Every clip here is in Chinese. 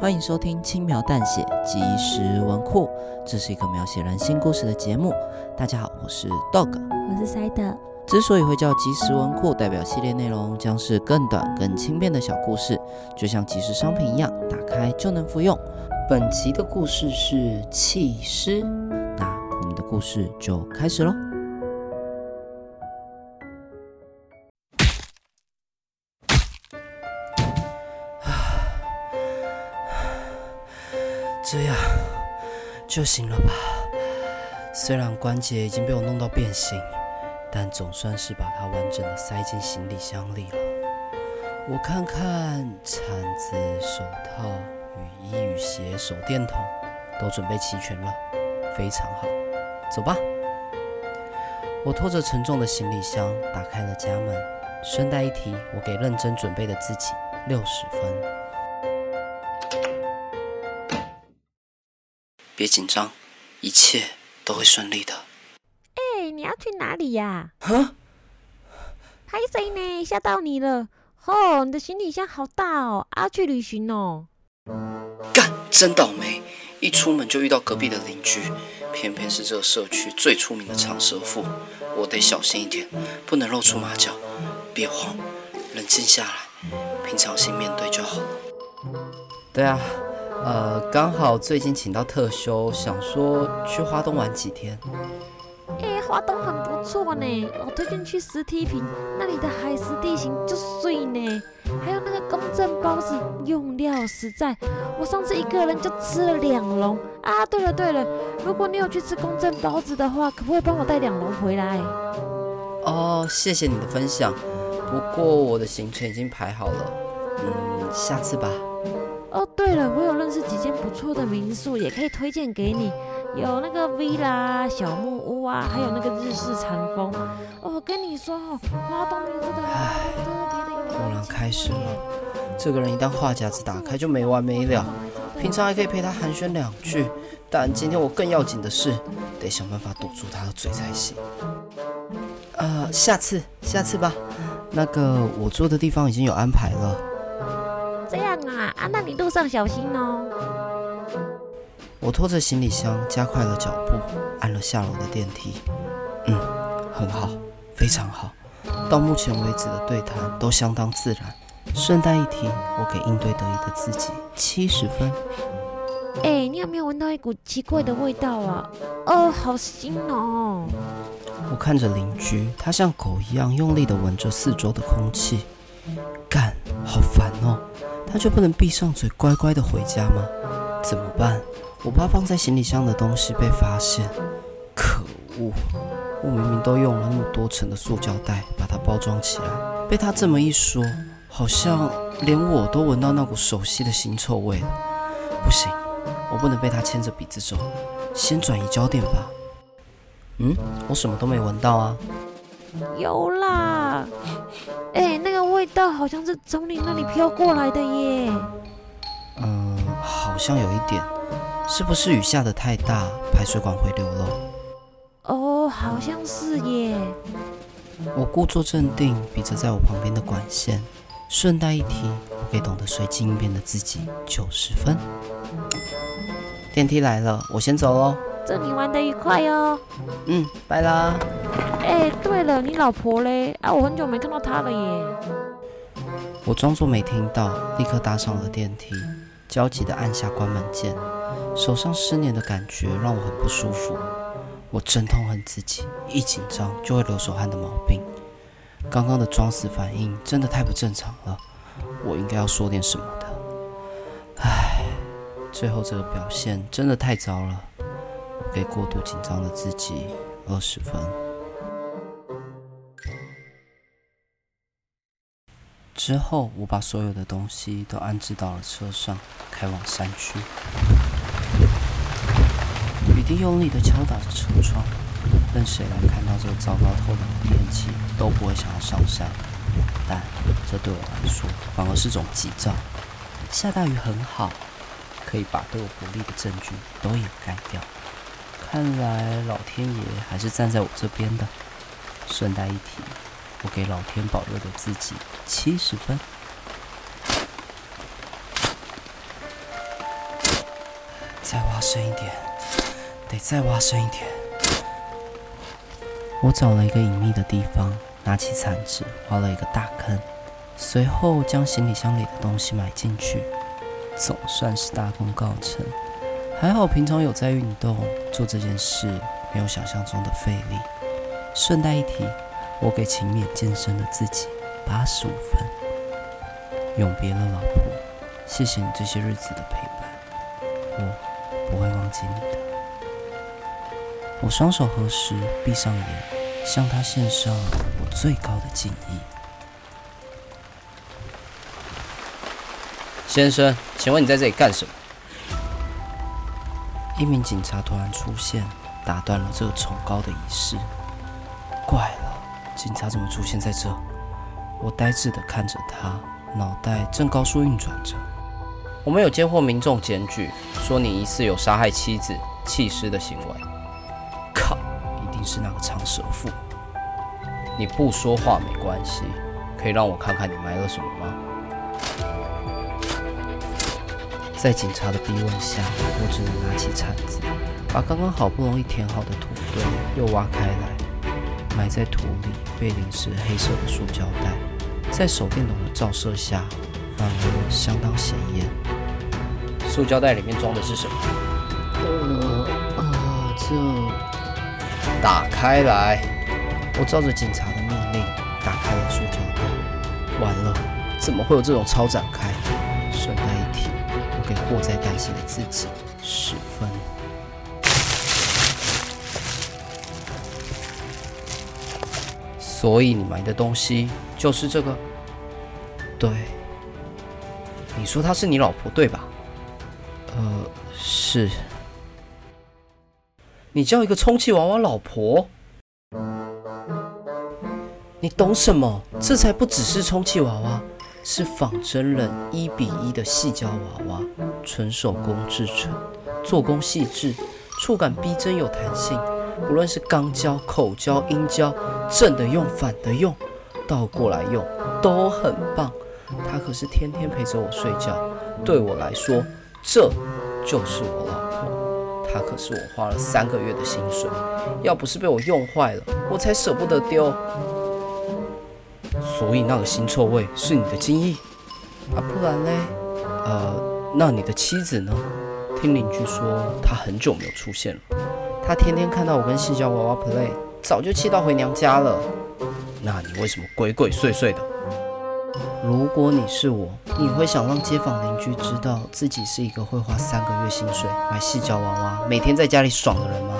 欢迎收听《轻描淡写即时文库》，这是一个描写人性故事的节目。大家好，我是 Dog，我是 Side。之所以会叫即时文库，代表系列内容将是更短、更轻便的小故事，就像即时商品一样，打开就能服用。本集的故事是弃尸，那我们的故事就开始喽。这样就行了吧？虽然关节已经被我弄到变形，但总算是把它完整的塞进行李箱里了。我看看铲子、手套、雨衣、雨鞋、手电筒都准备齐全了，非常好。走吧。我拖着沉重的行李箱打开了家门。顺带一提，我给认真准备的自己六十分。别紧张，一切都会顺利的。哎、欸，你要去哪里呀？啊？拍谁呢？吓到你了！哦，你的行李箱好大哦，要去旅行哦。干，真倒霉！一出门就遇到隔壁的邻居，偏偏是这个社区最出名的长舌妇。我得小心一点，不能露出马脚。别慌，冷静下来，平常心面对就好了。对啊。呃，刚好最近请到特休，想说去花东玩几天。哎，花东很不错呢，我推荐去石梯坪，那里的海蚀地形就碎呢。还有那个公正包子，用料实在，我上次一个人就吃了两笼。啊，对了对了，如果你有去吃公正包子的话，可不可以帮我带两笼回来？哦，谢谢你的分享，不过我的行程已经排好了，嗯，下次吧。哦，对了，我有认识几间不错的民宿，也可以推荐给你。有那个 villa 小木屋啊，还有那个日式禅风。哦，我跟你说哦，花东名这个特别的有。果然开始了，这个人一旦话匣子打开就没完没了。平常还可以陪他寒暄两句，但今天我更要紧的是，得想办法堵住他的嘴才行。呃，下次，下次吧。那个我住的地方已经有安排了。啊啊，那你路上小心哦。我拖着行李箱，加快了脚步，按了下楼的电梯。嗯，很好，非常好。到目前为止的对谈都相当自然。顺带一提，我给应对得宜的自己七十分。哎，你有没有闻到一股奇怪的味道啊？哦，好腥哦。我看着邻居，他像狗一样用力地闻着四周的空气。干，好烦哦。他就不能闭上嘴，乖乖的回家吗？怎么办？我怕放在行李箱的东西被发现。可恶！我明明都用了那么多层的塑胶袋把它包装起来，被他这么一说，好像连我都闻到那股熟悉的腥臭味了。不行，我不能被他牵着鼻子走。先转移焦点吧。嗯，我什么都没闻到啊。有啦。哎，那味道好像是从你那里飘过来的耶。嗯，好像有一点，是不是雨下的太大，排水管回流了？哦，好像是耶。我故作镇定，比着在我旁边的管线。顺带一提，我给懂得随机应变的自己九十分。电梯来了，我先走喽。祝你玩得愉快哦。嗯，拜啦。哎，对了，你老婆嘞？啊，我很久没看到她了耶。我装作没听到，立刻搭上了电梯，焦急地按下关门键。手上湿黏的感觉让我很不舒服。我真痛恨自己，一紧张就会流手汗的毛病。刚刚的装死反应真的太不正常了，我应该要说点什么的。唉，最后这个表现真的太糟了。我给过度紧张的自己二十分。之后，我把所有的东西都安置到了车上，开往山区。雨滴用力地敲打着车窗，任谁来看到这糟糕透顶的天气，都不会想要上山。但这对我来说，反而是种吉兆。下大雨很好，可以把对我不利的证据都掩盖掉。看来老天爷还是站在我这边的。顺带一提。我给老天保佑的自己七十分。再挖深一点，得再挖深一点。我找了一个隐秘的地方，拿起铲子挖了一个大坑，随后将行李箱里的东西埋进去，总算是大功告成。还好平常有在运动，做这件事没有想象中的费力。顺带一提。我给勤勉健身的自己八十五分。永别了，老婆，谢谢你这些日子的陪伴，我不会忘记你的。我双手合十，闭上眼，向他献上我最高的敬意。先生，请问你在这里干什么？一名警察突然出现，打断了这个崇高的仪式。怪了。警察怎么出现在这？我呆滞地看着他，脑袋正高速运转着。我们有接获民众检举，说你疑似有杀害妻子、弃尸的行为。靠，一定是那个长舌妇。你不说话没关系，可以让我看看你埋了什么吗？在警察的逼问下，我只能拿起铲子，把刚刚好不容易填好的土堆又挖开来。埋在土里被淋湿黑色的塑胶袋，在手电筒的照射下，反而相当显眼。塑胶袋里面装的是什么？呃呃，这……打开来！我照着警察的命令打开了塑胶袋。完了，怎么会有这种超展开？顺带一提，我给祸在旦夕的自己十分。所以你买的东西就是这个？对。你说她是你老婆对吧？呃，是。你叫一个充气娃娃老婆？你懂什么？这才不只是充气娃娃，是仿真人一比一的细胶娃娃，纯手工制成，做工细致，触感逼真有弹性。无论是钢胶、口胶、阴胶，正的用、反的用，倒过来用，都很棒。她可是天天陪着我睡觉，对我来说，这就是我老婆。她可是我花了三个月的薪水，要不是被我用坏了，我才舍不得丢。所以那个腥臭味是你的精液啊？不然嘞？呃，那你的妻子呢？听邻居说，她很久没有出现了。她天天看到我跟矽胶娃娃 play，早就气到回娘家了。那你为什么鬼鬼祟祟的？如果你是我，你会想让街坊邻居知道自己是一个会花三个月薪水买细脚娃娃，每天在家里爽的人吗？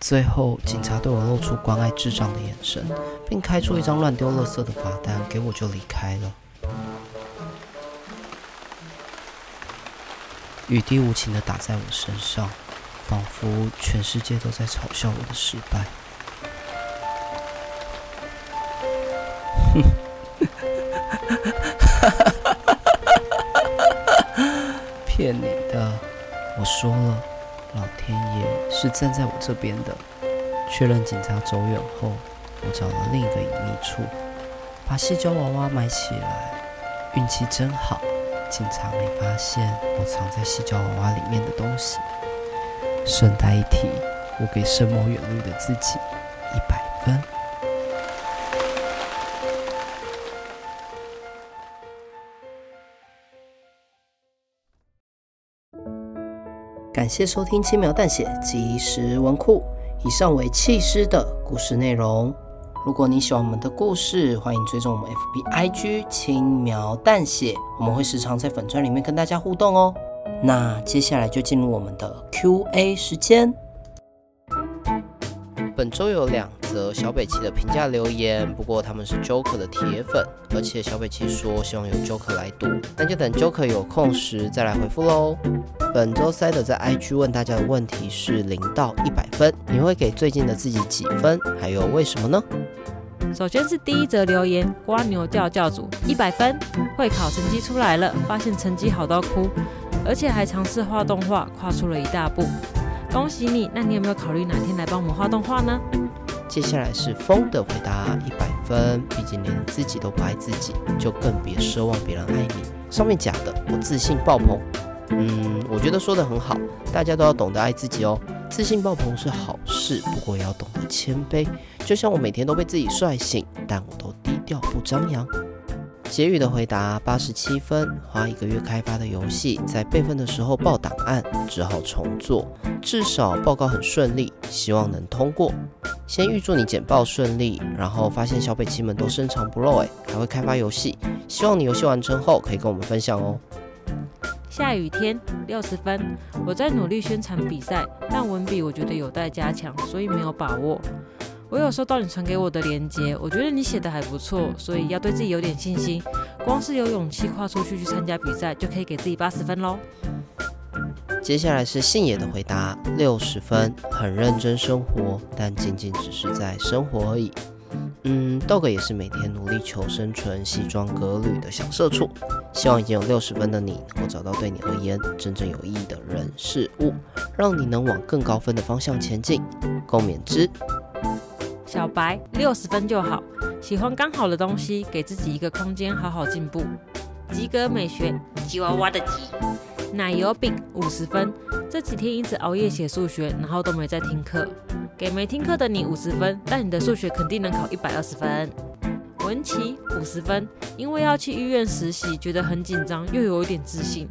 最后，警察对我露出关爱智障的眼神，并开出一张乱丢垃圾的罚单给我，就离开了。雨滴无情地打在我身上。仿佛全世界都在嘲笑我的失败。哼，骗你的！我说了，老天爷是站在我这边的。确认警察走远后，我找了另一个隐秘处，把细胶娃娃埋起来。运气真好，警察没发现我藏在细胶娃娃里面的东西。顺带一提，我给深谋远虑的自己一百分。感谢收听《轻描淡写即时文库》，以上为弃师的故事内容。如果你喜欢我们的故事，欢迎追踪我们 FB IG 轻描淡写，我们会时常在粉专里面跟大家互动哦。那接下来就进入我们的 Q&A 时间。本周有两则小北齐的评价留言，不过他们是 Joker 的铁粉，而且小北齐说希望有 Joker 来读，那就等 Joker 有空时再来回复喽。本周塞德在 IG 问大家的问题是零到一百分，你会给最近的自己几分？还有为什么呢？首先是第一则留言，瓜牛教教主一百分，会考成绩出来了，发现成绩好到哭，而且还尝试画动画，跨出了一大步。恭喜你！那你有没有考虑哪天来帮我们画动画呢？接下来是风的回答，一百分。毕竟连自己都不爱自己，就更别奢望别人爱你。上面假的，我自信爆棚。嗯，我觉得说得很好，大家都要懂得爱自己哦。自信爆棚是好事，不过也要懂得谦卑。就像我每天都被自己帅醒，但我都低调不张扬。结语的回答八十七分，花一个月开发的游戏，在备份的时候爆档案，只好重做。至少报告很顺利，希望能通过。先预祝你简报顺利，然后发现小北七们都深藏不露，哎，还会开发游戏，希望你游戏完成后可以跟我们分享哦。下雨天六十分，我在努力宣传比赛，但文笔我觉得有待加强，所以没有把握。我有收到你传给我的链接，我觉得你写的还不错，所以要对自己有点信心。光是有勇气跨出去去参加比赛，就可以给自己八十分喽。接下来是信野的回答，六十分，很认真生活，但仅仅只是在生活而已。嗯，豆哥也是每天努力求生存、西装革履的小社畜。希望已经有六十分的你，能够找到对你而言真正有意义的人事物，让你能往更高分的方向前进。共勉之。小白六十分就好，喜欢刚好的东西，给自己一个空间，好好进步。及格美学，吉娃娃的吉。奶油饼五十分，这几天一直熬夜写数学，然后都没在听课。给没听课的你五十分，但你的数学肯定能考一百二十分。文琪五十分，因为要去医院实习，觉得很紧张，又有一点自信。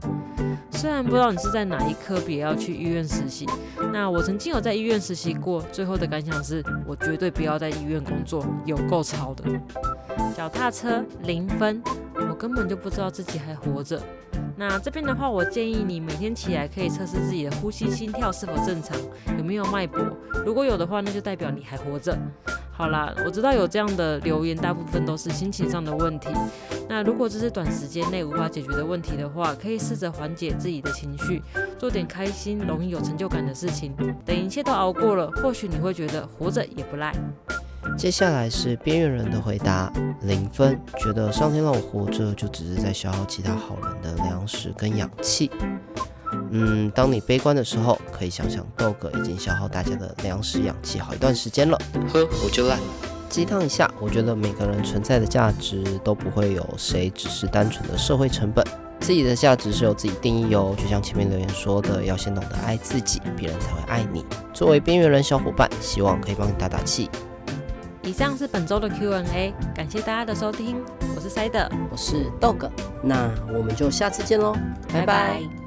虽然不知道你是在哪一科别要去医院实习，那我曾经有在医院实习过，最后的感想是我绝对不要在医院工作，有够吵的。脚踏车零分，我根本就不知道自己还活着。那这边的话，我建议你每天起来可以测试自己的呼吸、心跳是否正常，有没有脉搏，如果有的话，那就代表你还活着。好啦，我知道有这样的留言，大部分都是心情上的问题。那如果这是短时间内无法解决的问题的话，可以试着缓解自己的情绪，做点开心、容易有成就感的事情。等一切都熬过了，或许你会觉得活着也不赖。接下来是边缘人的回答，零分，觉得上天让我活着，就只是在消耗其他好人的粮食跟氧气。嗯，当你悲观的时候，可以想想豆哥已经消耗大家的粮食氧气好一段时间了。呵，我就来。鸡汤一下，我觉得每个人存在的价值都不会有谁只是单纯的社会成本，自己的价值是由自己定义哦。就像前面留言说的，要先懂得爱自己，别人才会爱你。作为边缘人小伙伴，希望可以帮你打打气。以上是本周的 Q&A，感谢大家的收听，我是塞德，我是豆哥，那我们就下次见喽，拜拜。拜拜。